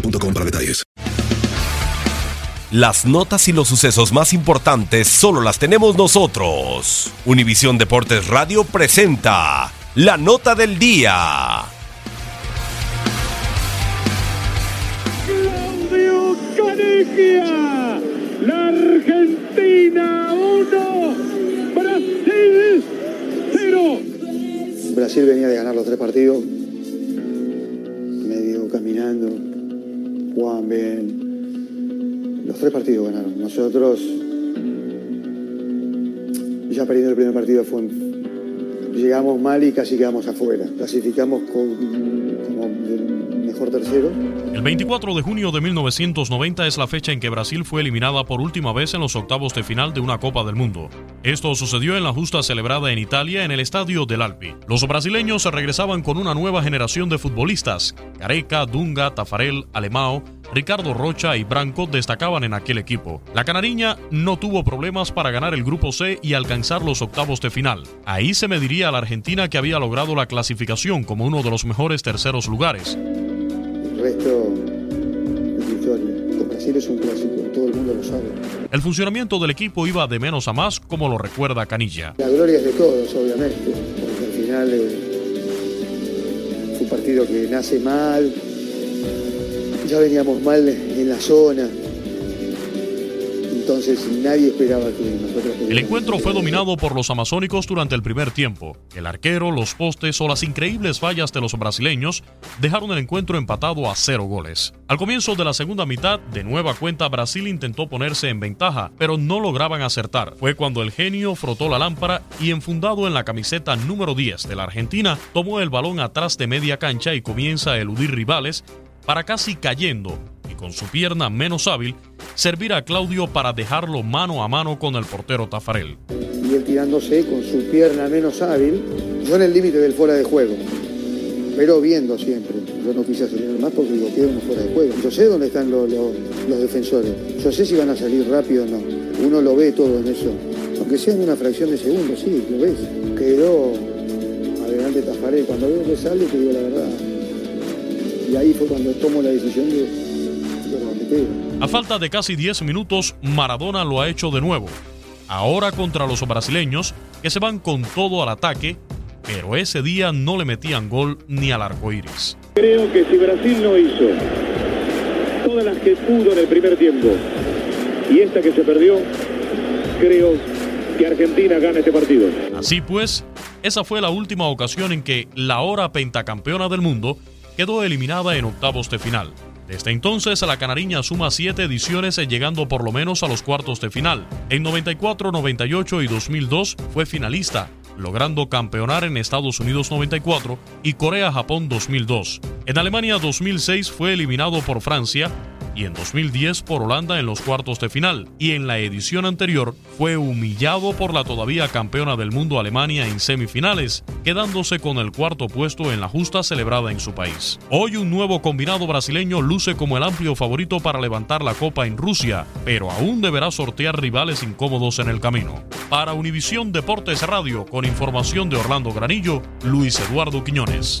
boostmobile.com para detalles. Las notas y los sucesos más importantes solo las tenemos nosotros. Univisión Deportes Radio presenta la nota del día. Claudio Canigia, la Argentina 1, Brasil 0. Brasil venía de ganar los tres partidos, jugaban bien. Los tres partidos ganaron. Nosotros, ya perdiendo el primer partido, fue, llegamos mal y casi quedamos afuera. Clasificamos con, como el mejor tercero. El 24 de junio de 1990 es la fecha en que Brasil fue eliminada por última vez en los octavos de final de una Copa del Mundo. Esto sucedió en la justa celebrada en Italia en el estadio del Alpi. Los brasileños se regresaban con una nueva generación de futbolistas. Careca, Dunga, Tafarel, Alemão, Ricardo Rocha y Branco destacaban en aquel equipo. La canariña no tuvo problemas para ganar el grupo C y alcanzar los octavos de final. Ahí se mediría a la Argentina que había logrado la clasificación como uno de los mejores terceros lugares. El resto es historia. Brasil es un clásico, todo el mundo lo sabe. El funcionamiento del equipo iba de menos a más, como lo recuerda Canilla. La gloria es de todos, obviamente, porque al final eh, fue un partido que nace mal, ya veníamos mal en la zona, entonces nadie esperaba que nosotros... El encuentro fue dominado por los amazónicos durante el primer tiempo. El arquero, los postes o las increíbles fallas de los brasileños dejaron el encuentro empatado a cero goles. Al comienzo de la segunda mitad, de nueva cuenta Brasil intentó ponerse en ventaja, pero no lograban acertar. Fue cuando el genio frotó la lámpara y enfundado en la camiseta número 10 de la Argentina, tomó el balón atrás de media cancha y comienza a eludir rivales para casi cayendo y con su pierna menos hábil servir a Claudio para dejarlo mano a mano con el portero Tafarel. Y él tirándose con su pierna menos hábil, yo en el límite del fuera de juego, pero viendo siempre. Yo no quise acelerar más porque digo, queda uno fuera de juego. Yo sé dónde están los, los, los defensores, yo sé si van a salir rápido o no. Uno lo ve todo en eso, aunque sea en una fracción de segundo, sí, lo ves. Quedó adelante Tafarel. Cuando veo que sale, te digo la verdad, y ahí fue cuando tomo la decisión de. A falta de casi 10 minutos, Maradona lo ha hecho de nuevo. Ahora contra los brasileños, que se van con todo al ataque, pero ese día no le metían gol ni al arco iris. Creo que si Brasil no hizo todas las que pudo en el primer tiempo y esta que se perdió, creo que Argentina gana este partido. Así pues, esa fue la última ocasión en que la hora pentacampeona del mundo quedó eliminada en octavos de final. Desde entonces, la canariña suma siete ediciones llegando por lo menos a los cuartos de final. En 94, 98 y 2002 fue finalista, logrando campeonar en Estados Unidos 94 y Corea-Japón 2002. En Alemania 2006 fue eliminado por Francia y en 2010 por Holanda en los cuartos de final, y en la edición anterior fue humillado por la todavía campeona del mundo Alemania en semifinales, quedándose con el cuarto puesto en la justa celebrada en su país. Hoy un nuevo combinado brasileño luce como el amplio favorito para levantar la copa en Rusia, pero aún deberá sortear rivales incómodos en el camino. Para Univisión Deportes Radio, con información de Orlando Granillo, Luis Eduardo Quiñones.